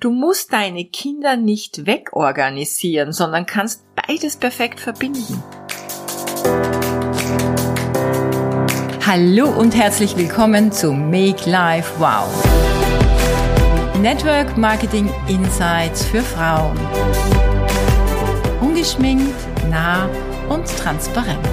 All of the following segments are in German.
Du musst deine Kinder nicht wegorganisieren, sondern kannst beides perfekt verbinden. Hallo und herzlich willkommen zu Make Life Wow. Network Marketing Insights für Frauen. Ungeschminkt, nah und transparent.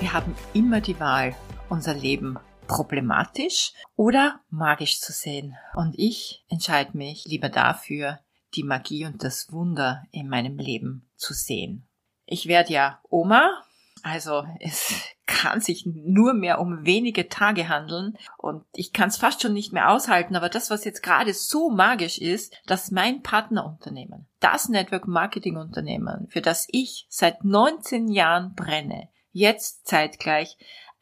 Wir haben immer die Wahl unser Leben problematisch oder magisch zu sehen. Und ich entscheide mich lieber dafür, die Magie und das Wunder in meinem Leben zu sehen. Ich werde ja Oma, also es kann sich nur mehr um wenige Tage handeln und ich kann es fast schon nicht mehr aushalten, aber das, was jetzt gerade so magisch ist, dass mein Partnerunternehmen, das Network Marketing Unternehmen, für das ich seit 19 Jahren brenne, jetzt zeitgleich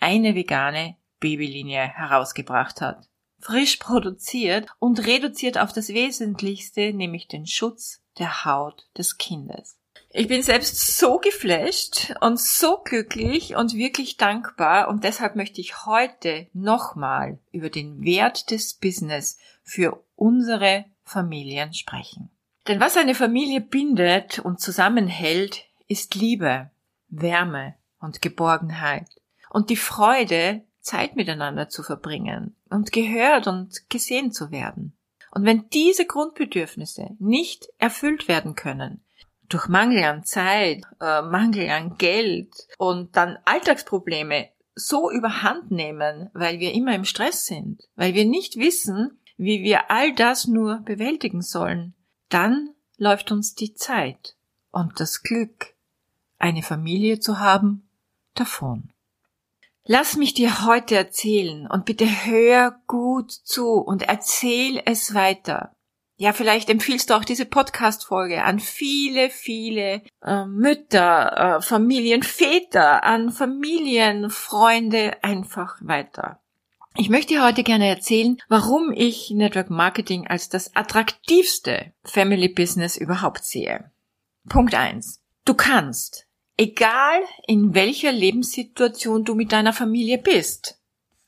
eine vegane Babylinie herausgebracht hat. Frisch produziert und reduziert auf das Wesentlichste, nämlich den Schutz der Haut des Kindes. Ich bin selbst so geflasht und so glücklich und wirklich dankbar und deshalb möchte ich heute nochmal über den Wert des Business für unsere Familien sprechen. Denn was eine Familie bindet und zusammenhält, ist Liebe, Wärme und Geborgenheit und die Freude, Zeit miteinander zu verbringen und gehört und gesehen zu werden. Und wenn diese Grundbedürfnisse nicht erfüllt werden können, durch Mangel an Zeit, äh, Mangel an Geld und dann Alltagsprobleme so überhand nehmen, weil wir immer im Stress sind, weil wir nicht wissen, wie wir all das nur bewältigen sollen, dann läuft uns die Zeit und das Glück, eine Familie zu haben, davon. Lass mich dir heute erzählen und bitte hör gut zu und erzähl es weiter. Ja, vielleicht empfiehlst du auch diese Podcast-Folge an viele, viele äh, Mütter, äh, Familienväter, an Familienfreunde einfach weiter. Ich möchte dir heute gerne erzählen, warum ich Network Marketing als das attraktivste Family Business überhaupt sehe. Punkt eins: Du kannst Egal in welcher Lebenssituation du mit deiner Familie bist,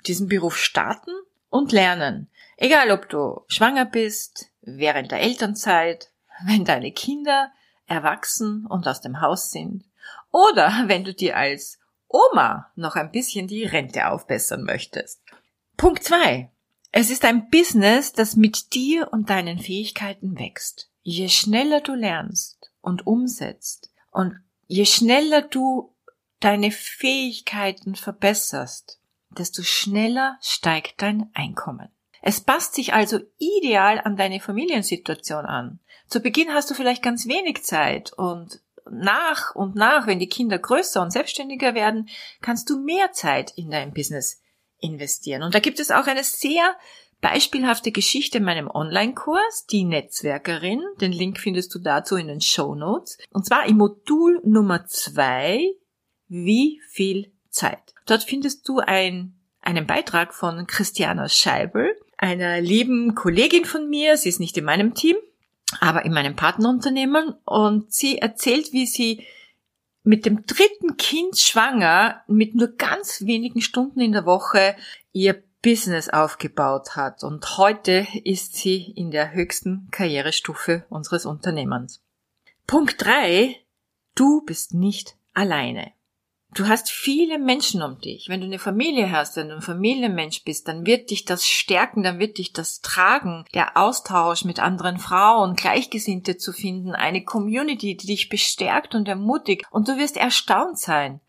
diesen Beruf starten und lernen. Egal ob du schwanger bist, während der Elternzeit, wenn deine Kinder erwachsen und aus dem Haus sind oder wenn du dir als Oma noch ein bisschen die Rente aufbessern möchtest. Punkt zwei: Es ist ein Business, das mit dir und deinen Fähigkeiten wächst. Je schneller du lernst und umsetzt und Je schneller du deine Fähigkeiten verbesserst, desto schneller steigt dein Einkommen. Es passt sich also ideal an deine Familiensituation an. Zu Beginn hast du vielleicht ganz wenig Zeit und nach und nach, wenn die Kinder größer und selbstständiger werden, kannst du mehr Zeit in dein Business investieren. Und da gibt es auch eine sehr beispielhafte Geschichte in meinem Online-Kurs, die Netzwerkerin. Den Link findest du dazu in den Show Notes. Und zwar im Modul Nummer zwei, wie viel Zeit. Dort findest du ein, einen Beitrag von Christiana Scheibel, einer lieben Kollegin von mir. Sie ist nicht in meinem Team, aber in meinem Partnerunternehmen. Und sie erzählt, wie sie mit dem dritten Kind schwanger mit nur ganz wenigen Stunden in der Woche ihr Business aufgebaut hat und heute ist sie in der höchsten Karrierestufe unseres Unternehmens. Punkt drei: Du bist nicht alleine. Du hast viele Menschen um dich. Wenn du eine Familie hast, wenn du ein Familienmensch bist, dann wird dich das stärken, dann wird dich das tragen, der Austausch mit anderen Frauen, Gleichgesinnte zu finden, eine Community, die dich bestärkt und ermutigt und du wirst erstaunt sein,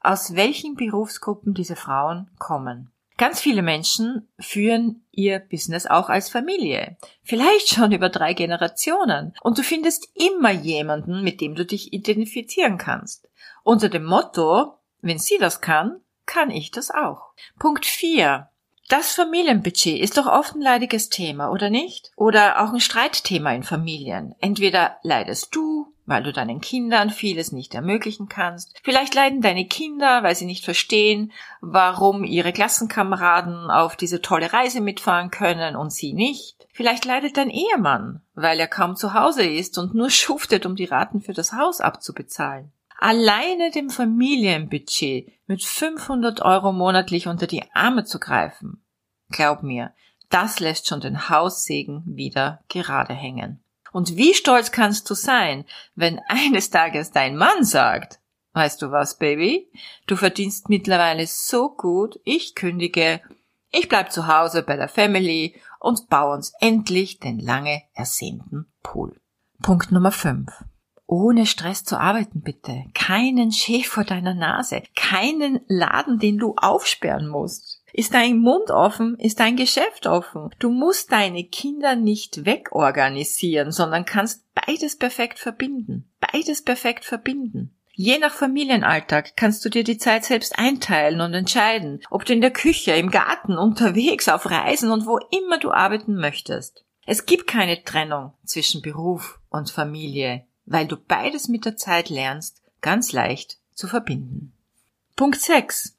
aus welchen Berufsgruppen diese Frauen kommen. Ganz viele Menschen führen ihr Business auch als Familie. Vielleicht schon über drei Generationen. Und du findest immer jemanden, mit dem du dich identifizieren kannst. Unter dem Motto, wenn sie das kann, kann ich das auch. Punkt 4. Das Familienbudget ist doch oft ein leidiges Thema, oder nicht? Oder auch ein Streitthema in Familien. Entweder leidest du, weil du deinen Kindern vieles nicht ermöglichen kannst. Vielleicht leiden deine Kinder, weil sie nicht verstehen, warum ihre Klassenkameraden auf diese tolle Reise mitfahren können und sie nicht. Vielleicht leidet dein Ehemann, weil er kaum zu Hause ist und nur schuftet, um die Raten für das Haus abzubezahlen. alleine dem Familienbudget mit 500 Euro monatlich unter die Arme zu greifen. Glaub mir, das lässt schon den Haussegen wieder gerade hängen. Und wie stolz kannst du sein, wenn eines Tages dein Mann sagt, weißt du was, Baby? Du verdienst mittlerweile so gut, ich kündige, ich bleib zu Hause bei der Family und baue uns endlich den lange ersehnten Pool. Punkt Nummer 5. Ohne Stress zu arbeiten, bitte. Keinen Chef vor deiner Nase. Keinen Laden, den du aufsperren musst. Ist dein Mund offen, ist dein Geschäft offen. Du musst deine Kinder nicht wegorganisieren, sondern kannst beides perfekt verbinden. Beides perfekt verbinden. Je nach Familienalltag kannst du dir die Zeit selbst einteilen und entscheiden, ob du in der Küche, im Garten, unterwegs, auf Reisen und wo immer du arbeiten möchtest. Es gibt keine Trennung zwischen Beruf und Familie, weil du beides mit der Zeit lernst, ganz leicht zu verbinden. Punkt 6.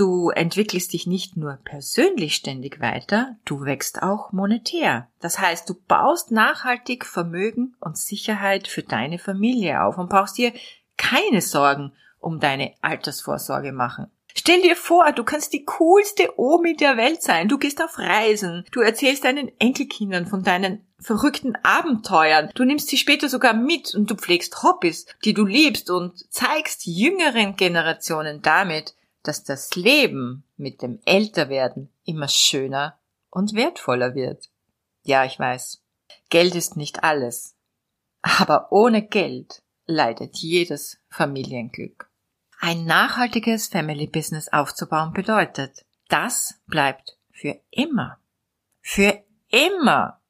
Du entwickelst dich nicht nur persönlich ständig weiter, du wächst auch monetär. Das heißt, du baust nachhaltig Vermögen und Sicherheit für deine Familie auf und brauchst dir keine Sorgen um deine Altersvorsorge machen. Stell dir vor, du kannst die coolste Omi der Welt sein. Du gehst auf Reisen. Du erzählst deinen Enkelkindern von deinen verrückten Abenteuern. Du nimmst sie später sogar mit und du pflegst Hobbys, die du liebst und zeigst jüngeren Generationen damit, dass das Leben mit dem Älterwerden immer schöner und wertvoller wird. Ja, ich weiß. Geld ist nicht alles. Aber ohne Geld leidet jedes Familienglück. Ein nachhaltiges Family Business aufzubauen bedeutet, das bleibt für immer. Für immer.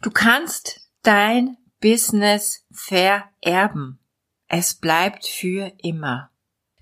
Du kannst dein Business vererben. Es bleibt für immer.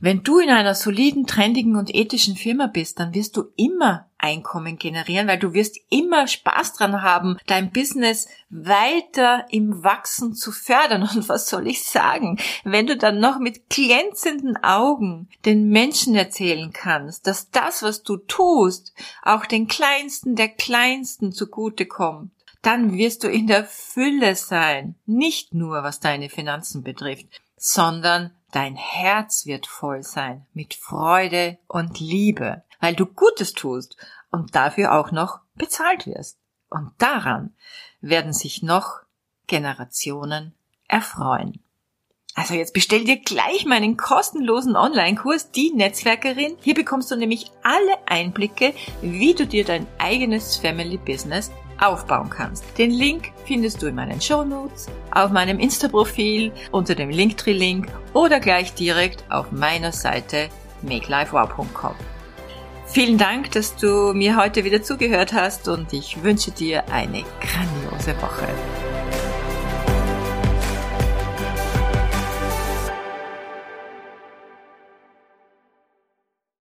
Wenn du in einer soliden, trendigen und ethischen Firma bist, dann wirst du immer Einkommen generieren, weil du wirst immer Spaß dran haben, dein Business weiter im Wachsen zu fördern. Und was soll ich sagen, wenn du dann noch mit glänzenden Augen den Menschen erzählen kannst, dass das, was du tust, auch den Kleinsten der Kleinsten zugute kommt, dann wirst du in der Fülle sein, nicht nur was deine Finanzen betrifft, sondern Dein Herz wird voll sein mit Freude und Liebe, weil du Gutes tust und dafür auch noch bezahlt wirst. Und daran werden sich noch Generationen erfreuen. Also jetzt bestell dir gleich meinen kostenlosen Online-Kurs Die Netzwerkerin. Hier bekommst du nämlich alle Einblicke, wie du dir dein eigenes Family Business aufbauen kannst. Den Link findest du in meinen Show Notes, auf meinem Insta-Profil, unter dem Linktree-Link oder gleich direkt auf meiner Seite makelifewow.com. Vielen Dank, dass du mir heute wieder zugehört hast und ich wünsche dir eine grandiose Woche.